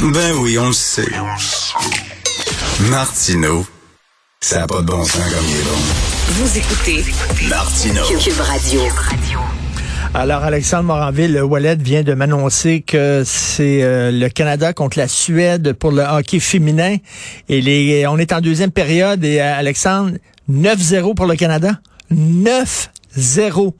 Ben oui, on le sait. Martineau, ça n'a pas de bon sens comme il est bon. Vous écoutez Martineau. Cube Radio. Alors, Alexandre Moranville, Wallet vient de m'annoncer que c'est euh, le Canada contre la Suède pour le hockey féminin. Et les, on est en deuxième période et euh, Alexandre, 9-0 pour le Canada. 9-0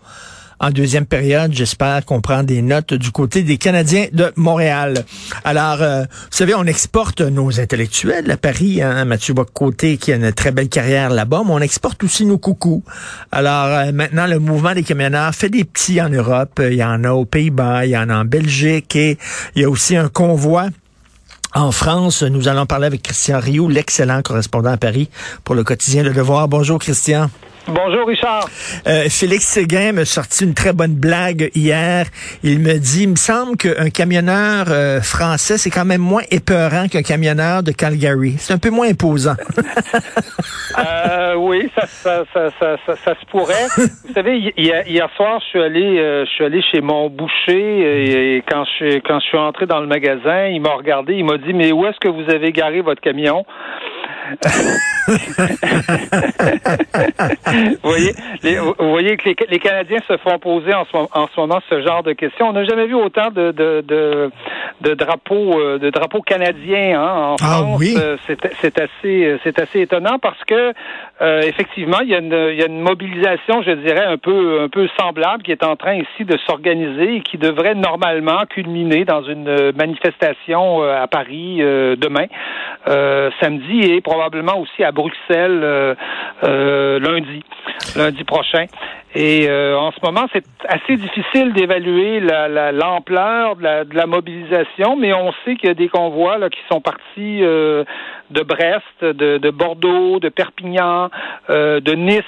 en deuxième période. J'espère qu'on prend des notes du côté des Canadiens de Montréal. Alors, euh, vous savez, on exporte nos intellectuels à Paris. Hein, Mathieu Bocoté qui a une très belle carrière là-bas, mais on exporte aussi nos coucous. Alors, euh, maintenant, le mouvement des camionneurs fait des petits en Europe. Il y en a aux Pays-Bas, il y en a en Belgique et il y a aussi un convoi en France, nous allons parler avec Christian Rioux, l'excellent correspondant à Paris pour le quotidien Le Devoir. Bonjour Christian. Bonjour Richard. Euh, Félix Séguin m'a sorti une très bonne blague hier. Il me dit, il me semble qu'un camionneur euh, français, c'est quand même moins épeurant qu'un camionneur de Calgary. C'est un peu moins imposant. euh, oui, ça, ça, ça, ça, se pourrait. Vous savez, hier, hier, soir, je suis allé, euh, je suis allé chez mon boucher et, quand je quand je suis entré dans le magasin, il m'a regardé, il m'a dit, mais où est-ce que vous avez garé votre camion? Vous voyez, les, vous voyez que les, les, Canadiens se font poser en ce, en ce, moment ce genre de questions. On n'a jamais vu autant de, de, de, de drapeaux euh, de drapeaux canadiens hein, en ah, France. Oui. C'est assez c'est assez étonnant parce que euh, effectivement il y a une il y a une mobilisation, je dirais un peu un peu semblable qui est en train ici de s'organiser et qui devrait normalement culminer dans une manifestation à Paris demain samedi et probablement aussi à Bruxelles euh, euh, lundi, lundi prochain. Et euh, en ce moment, c'est assez difficile d'évaluer l'ampleur la, la, de, de, la mobilisation, mais on sait qu'il y a des convois là, qui sont partis euh, de Brest, de, de, Bordeaux, de Perpignan, euh, de Nice.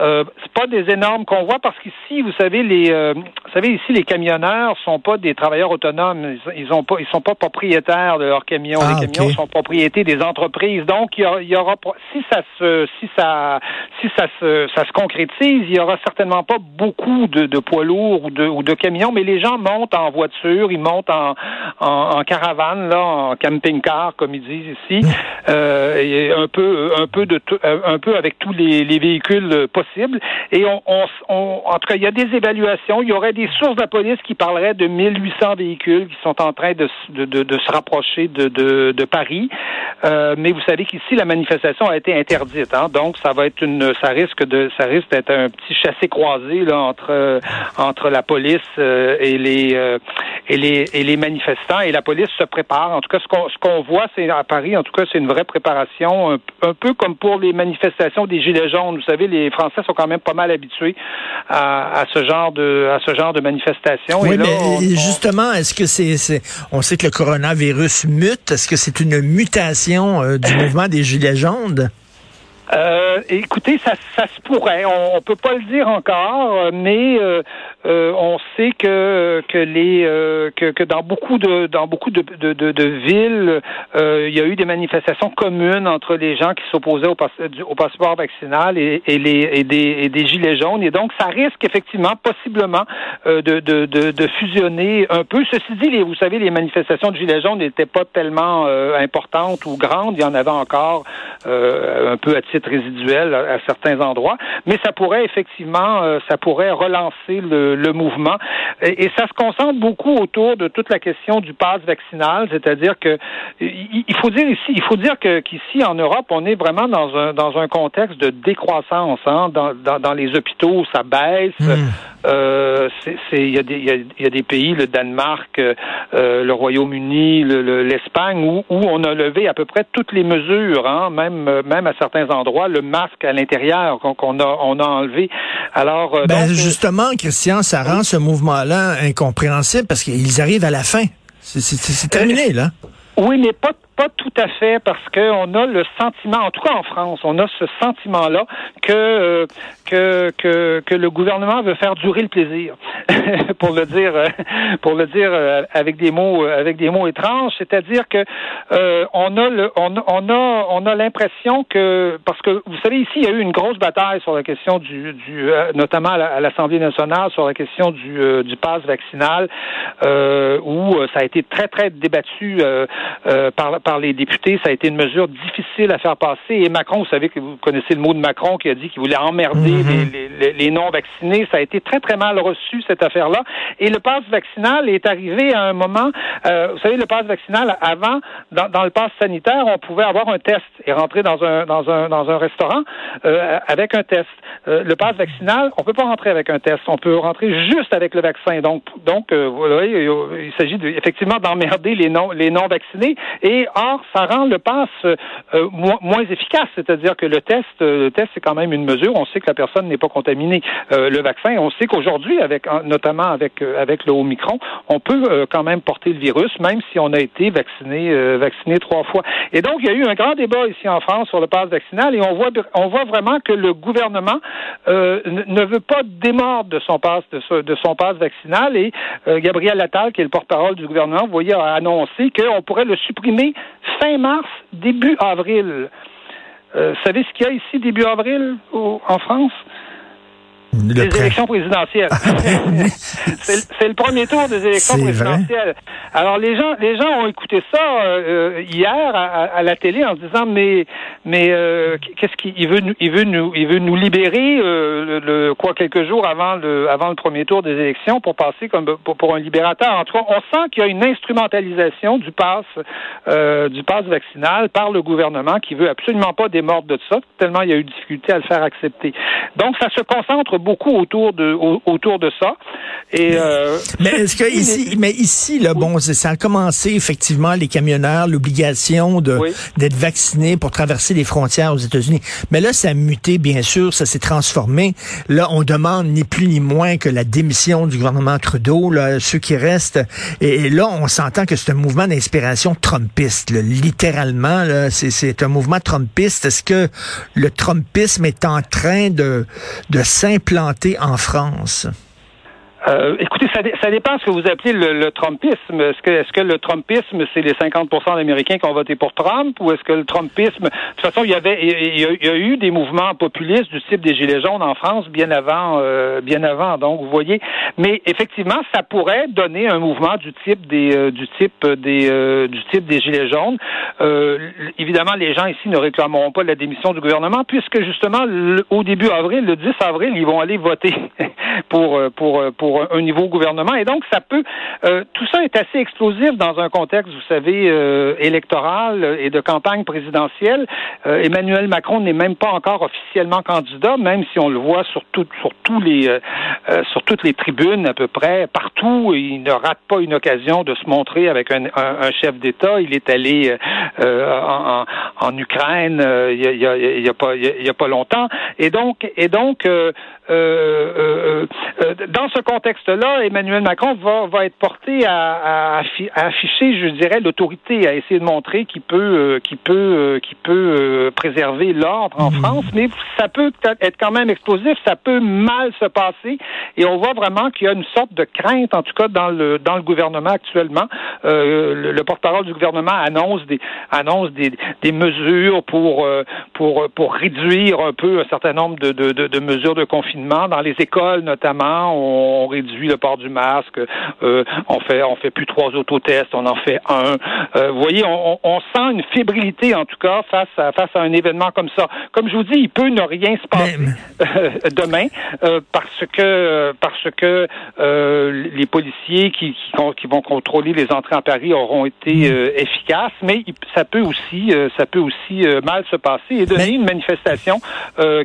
Euh, c'est pas des énormes convois parce qu'ici, vous savez, les, euh, vous savez ici, les camionneurs sont pas des travailleurs autonomes. Ils, ils ont pas, ils sont pas propriétaires de leurs camions. Ah, les camions okay. sont propriétés des entreprises. Donc, il y aura, il y aura si ça se, si ça, si ça se, ça se concrétise, il y aura certainement pas beaucoup de, poids lourds ou de, ou de camions, mais les gens montent en voiture, ils montent en, en, en caravane, là, en camping-car, comme ils disent ici, euh, et un peu, un peu de, un peu avec tous les, les véhicules possibles. Et on, on, on, en tout cas, il y a des évaluations. Il y aurait des sources de la police qui parleraient de 1800 véhicules qui sont en train de, de, de, de se rapprocher de, de, de Paris. Euh, mais vous savez qu'ici, la manifestation a été interdite, hein, donc ça va être une, ça risque de, ça risque d'être un petit chassé croisé là entre euh, entre la police euh, et les euh, et les et les manifestants et la police se prépare. En tout cas, ce qu'on ce qu'on voit, c'est à Paris, en tout cas, c'est une vraie préparation, un, un, peu comme pour les manifestations des gilets jaunes. Vous savez, les Français sont quand même pas mal habitués à, à ce genre de à ce genre de manifestation. Oui, et là, mais on, justement, est-ce que c'est, on sait que le coronavirus mute, est-ce que c'est une mutation euh, du mouvement des gilets jaunes? Euh, écoutez, ça, ça se pourrait. On, on peut pas le dire encore, mais euh, euh, on sait que que les euh, que, que dans beaucoup de dans beaucoup de, de, de, de villes, euh, il y a eu des manifestations communes entre les gens qui s'opposaient au, passe, au, passeport vaccinal et, et les et des, et des gilets jaunes. Et donc, ça risque effectivement, possiblement, euh, de, de, de, fusionner un peu. Ceci dit, les, vous savez, les manifestations de gilets jaunes n'étaient pas tellement euh, importantes ou grandes. Il y en avait encore un peu à titre résiduel à, à, certains endroits, mais ça pourrait effectivement, euh, ça pourrait relancer le, le mouvement. Et, ça se concentre beaucoup autour de toute la question du pass vaccinal, c'est-à-dire que il, faut dire ici, il faut dire que qu'ici en Europe, on est vraiment dans un dans un contexte de décroissance. Hein, dans, dans, les hôpitaux, ça baisse. Mmh. Euh, il y, a des, y, y a des pays, le Danemark, euh, le Royaume-Uni, l'Espagne, le, où, où on a levé à peu près toutes les mesures, hein, même même à certains endroits, le masque à l'intérieur qu'on a on a enlevé. Alors euh, ben, donc, justement, Christian, ça rend ce mouvement-là incompréhensible parce qu'ils arrivent à la fin. C'est terminé là. Oui, mais pas pas tout à fait parce qu'on a le sentiment, en tout cas en France, on a ce sentiment-là que, euh, que, que, que le gouvernement veut faire durer le plaisir, pour le dire, euh, pour le dire euh, avec des mots, avec des mots étranges. C'est-à-dire que on a le, on, on a, on a l'impression que, parce que vous savez ici, il y a eu une grosse bataille sur la question du, du notamment à l'Assemblée nationale sur la question du, du pass vaccinal, où ça a été très très débattu par, par les députés. Ça a été une mesure difficile à faire passer. Et Macron, vous savez que vous connaissez le mot de Macron qui a dit qu'il voulait emmerder mhm. les, les, non-vaccinés. Ça a été très, très mal reçu, cette affaire-là. Et le pass vaccinal est arrivé à un moment, euh, vous savez, le pass vaccinal, avant, dans, dans, le pass sanitaire, on pouvait avoir un test et rentrer dans un, dans un, dans un restaurant euh, avec un test. Euh, le pass vaccinal, on peut pas rentrer avec un test. On peut rentrer juste avec le vaccin. Donc, donc euh, vous voyez, il s'agit effectivement d'emmerder les non, les non-vaccinés. Et or, ça rend le pass moins, moins efficace. C'est-à-dire que le test, le test, c'est quand même une mesure. On sait que la personne n'est pas contaminée. Euh, le vaccin, on sait qu'aujourd'hui, avec notamment avec euh, avec le Omicron, on peut euh, quand même porter le virus, même si on a été vacciné vacciné trois fois. Et donc, il y a eu un grand débat ici en France sur le pass vaccinal, et on voit on voit vraiment que le gouvernement ne veut pas démordre de son passe de, de son passe vaccinal. Et Gabriel Attal, qui est le porte-parole du gouvernement, vous voyez, a annoncé qu'on pourrait le supprimer fin mars, début avril. Euh, vous savez ce qu'il y a ici début avril en France? Des élections présidentielles. c'est le premier tour des élections présidentielles. Alors les gens, les gens ont écouté ça euh, hier à, la télé en se disant mais mais euh, qu'est-ce qu'il veut nous, il veut nous il veut nous libérer euh, le, quoi quelques jours avant le avant le premier tour des élections pour passer comme pour, pour un libérateur. En tout cas, on sent qu'il y a une instrumentalisation du pass du pass vaccinal par le gouvernement qui veut absolument pas démordre de ça tellement il y a eu difficulté à le faire accepter. Donc ça se concentre beaucoup autour de autour de ça. Et euh, mais est-ce que ici, mais ici là, bon, ça a commencé effectivement les camionneurs, l'obligation de d'être vaccinés pour traverser les frontières aux États-Unis. Mais là, ça a muté, bien sûr, ça s'est transformé. Là, on demande ni plus ni moins que la démission du gouvernement Trudeau, là, ceux qui restent. Et, là, on s'entend que c'est un mouvement d'inspiration trumpiste, littéralement. Là, c'est un mouvement trumpiste. Est-ce que le trumpisme est en train de de s'implanter en France? Euh, écoutez, ça, ça, dépend ce que vous appelez le, Trumpisme. Est-ce que, le Trumpisme, c'est les 50% d'Américains qui ont voté pour Trump, ou est-ce que le Trumpisme, de toute façon, il y avait, il y, a, eu des mouvements populistes du type des Gilets jaunes en France bien avant, euh, bien avant. Donc, vous voyez, mais effectivement, ça pourrait donner un mouvement du type des, euh, du type des, du type des Gilets jaunes. évidemment, les gens ici ne réclameront pas la démission du gouvernement, puisque justement, au début avril, le 10 avril, ils vont aller voter pour, pour, pour un niveau gouvernement. Et donc, ça peut, euh, tout ça est assez explosif dans un contexte, vous savez, euh, électoral et de campagne présidentielle. Euh, Emmanuel Macron n'est même pas encore officiellement candidat, même si on le voit sur, tout, sur tous les, sur toutes les tribunes à peu près, partout. Il ne rate pas une occasion de se montrer avec un, un, chef d'État. Il est allé en, Ukraine il y a, il y a, pas, il y a pas longtemps. Et donc, et donc, dans ce contexte contexte-là, Emmanuel Macron va, va être porté à, afficher, je dirais, l'autorité, à essayer de montrer qu'il peut, euh, qu'il peut, euh, qu'il peut euh, préserver l'ordre en mhm. France, mais ça peut être quand même explosif, ça peut mal se passer, et on voit vraiment qu'il y a une sorte de crainte, en tout cas dans le dans le gouvernement actuellement. le, porte-parole du gouvernement annonce des annonce des, des mesures pour pour pour réduire un peu un certain nombre de, de, de, mesures de confinement dans les écoles notamment. On, réduit le port du masque, euh, on fait on fait plus trois autotests, on en fait un. Euh, vous voyez, on, on, sent une fébrilité en tout cas face à face à un événement comme ça. Comme je vous dis, il peut ne rien se passer euh, demain parce que parce que les policiers qui, qui, vont contrôler les entrées en Paris auront été mm. efficaces, mais ça peut aussi ça peut aussi mal se passer et donner une manifestation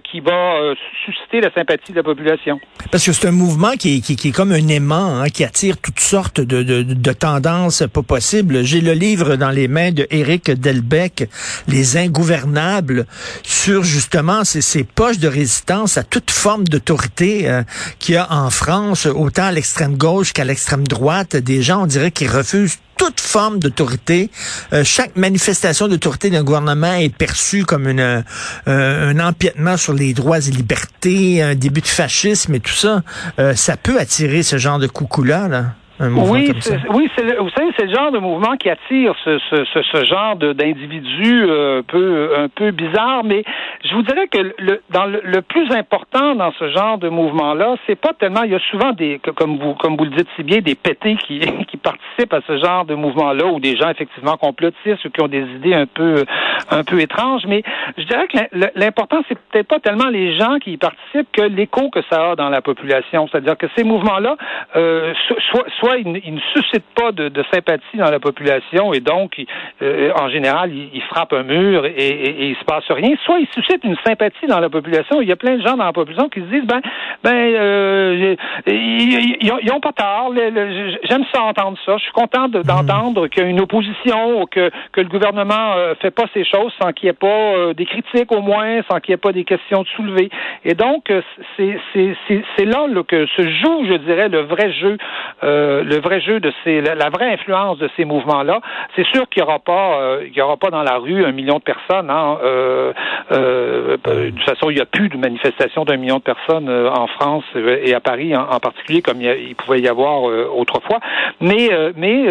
qui va susciter la sympathie de la population. Parce que c'est un mouvement qui, qui qui, est comme un aimant hein, qui attire toutes sortes de, de, de tendances pas possibles. J'ai le livre dans les mains de Éric Delbecq, Les Ingouvernables, sur justement ces, ces poches de résistance à toute forme d'autorité euh, qu'il y a en France, autant à l'extrême gauche qu'à l'extrême droite. Des gens, on dirait, qui refusent toute forme d'autorité. Euh, chaque manifestation d'autorité d'un gouvernement est perçue comme une, euh, un empiètement sur les droits et libertés, un début de fascisme et tout ça. Euh, ça peut attirer ce genre de coucou-là. Là? Oui, oui, vous savez, c'est le genre de mouvement qui attire ce, ce, ce, ce genre d'individus euh, un peu un peu bizarre, mais je vous dirais que le, dans le, plus important dans ce genre de mouvement-là, c'est pas tellement. Il y a souvent des, comme vous comme vous le dites si bien, des pétés qui qui participent à ce genre de mouvement-là, ou des gens effectivement complotistes ou qui ont des idées un peu un peu étranges. Mais je dirais que l'important, c'est peut-être pas tellement les gens qui y participent que l'écho que ça a dans la population. C'est-à-dire que ces mouvements-là, euh, soit, soit soit il, ne suscite pas de, sympathie dans la population et donc, euh, en général, il, frappe un mur et, et, il se passe rien, soit il suscite une sympathie dans la population. Il y a plein de gens dans la population qui se disent, ben, ben, euh, ils, ont pas tort. J'aime ça entendre ça. Je suis content hmm. d'entendre qu'il y a une opposition, que, que le gouvernement euh, fait pas ces choses sans qu'il y ait pas des critiques au moins, sans qu'il y ait pas des questions de soulever. Et donc, c'est là, là que se joue, je dirais, le vrai jeu. Euh, le vrai jeu de ces, la, vraie influence de ces mouvements-là. C'est sûr qu'il n'y aura pas, euh, y aura pas dans la rue un million de personnes. Hein, euh, euh, de toute façon, il n'y a plus de manifestations d'un million de personnes en France et à Paris en, particulier, comme il, pouvait y avoir autrefois. Mais, mais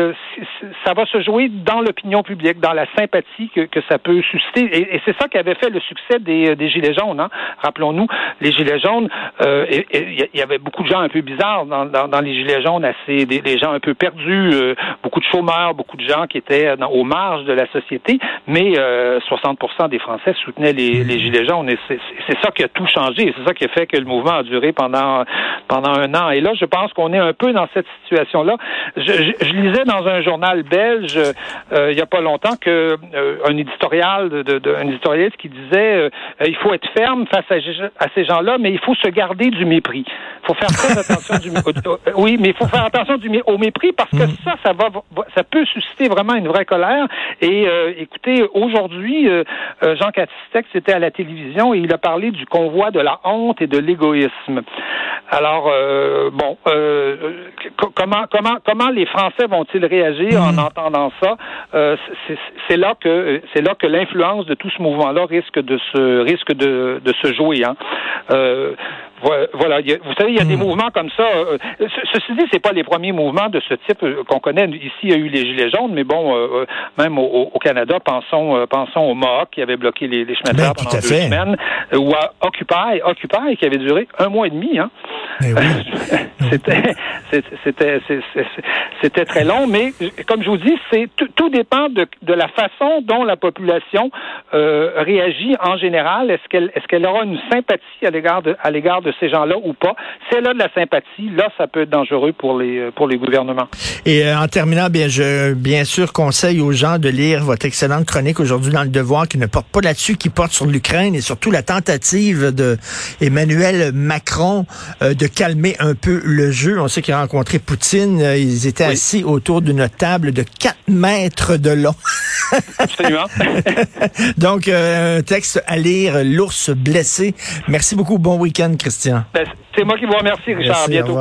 ça va se jouer dans l'opinion publique, dans la sympathie que, que ça peut susciter. Et, c'est ça qui avait fait le succès des, des Gilets jaunes. Hein. Rappelons-nous, les Gilets jaunes, il y avait beaucoup de gens un peu bizarres dans, dans, dans les Gilets jaunes, assez des, gens un peu perdus, euh, beaucoup de chômeurs, beaucoup de gens qui étaient dans, aux marges de la société, mais 60 euh, des Français soutenaient les, les Gilets jaunes. C'est ça qui a tout changé. C'est ça qui a fait que le mouvement a duré pendant, pendant un an. Et là, je pense qu'on est un peu dans cette situation-là. Je, je, lisais dans un journal belge euh, il n'y a pas longtemps que un éditorial de, de, un éditorialiste qui disait il faut être ferme face à, à ces gens-là, mais il faut se garder du mépris. Il faut faire très attention du oui, mais il faut faire attention au mépris parce que mm. ça, ça va, ça peut susciter vraiment une vraie colère. Et euh, écoutez, aujourd'hui, euh, euh, Jean Castex était à la télévision et il a parlé du convoi de la honte et de l'égoïsme. Alors, bon, comment, comment, comment les Français vont-ils réagir en mm. entendant ça? C'est là que c'est là que l'influence de tout ce mouvement-là risque de se risque de, de se jouer. Hein. Voilà, vous savez, il y a des hmm. mouvements comme ça. Euh, ceci dit, c'est pas les premiers mouvements de ce type euh, qu'on connaît. Ici, il y a eu les gilets jaunes, mais bon, euh, même au, Canada, pensons, pensons au Mohawk qui avait bloqué les, les chemins de ben, fer pendant deux semaines, ou à Occupy, Occupy qui avait duré un mois et demi. Hein. Eh c'était, très long, mais comme je vous dis, c'est tout dépend de, de, la façon dont la population réagit en général. Est-ce qu'elle, est-ce qu'elle aura une sympathie à l'égard de, à l'égard de ces gens-là ou pas? C'est là de la sympathie. Là, ça peut être dangereux pour les euh, pour les gouvernements. Et euh, en terminant, bien, je bien sûr conseille aux gens de lire votre excellente chronique aujourd'hui dans le Devoir, qui ne porte pas là-dessus, qui porte sur l'Ukraine et surtout la tentative de Emmanuel Macron euh, de calmer un peu le jeu. On sait qu'il a rencontré Poutine. Ils étaient assis autour d'une table de 4 mètres de long. Absolument. Donc, un texte à lire, L'ours blessé. Merci beaucoup. Bon week-end, Christian. Ben, c'est moi qui vous remercie, Richard. à bientôt.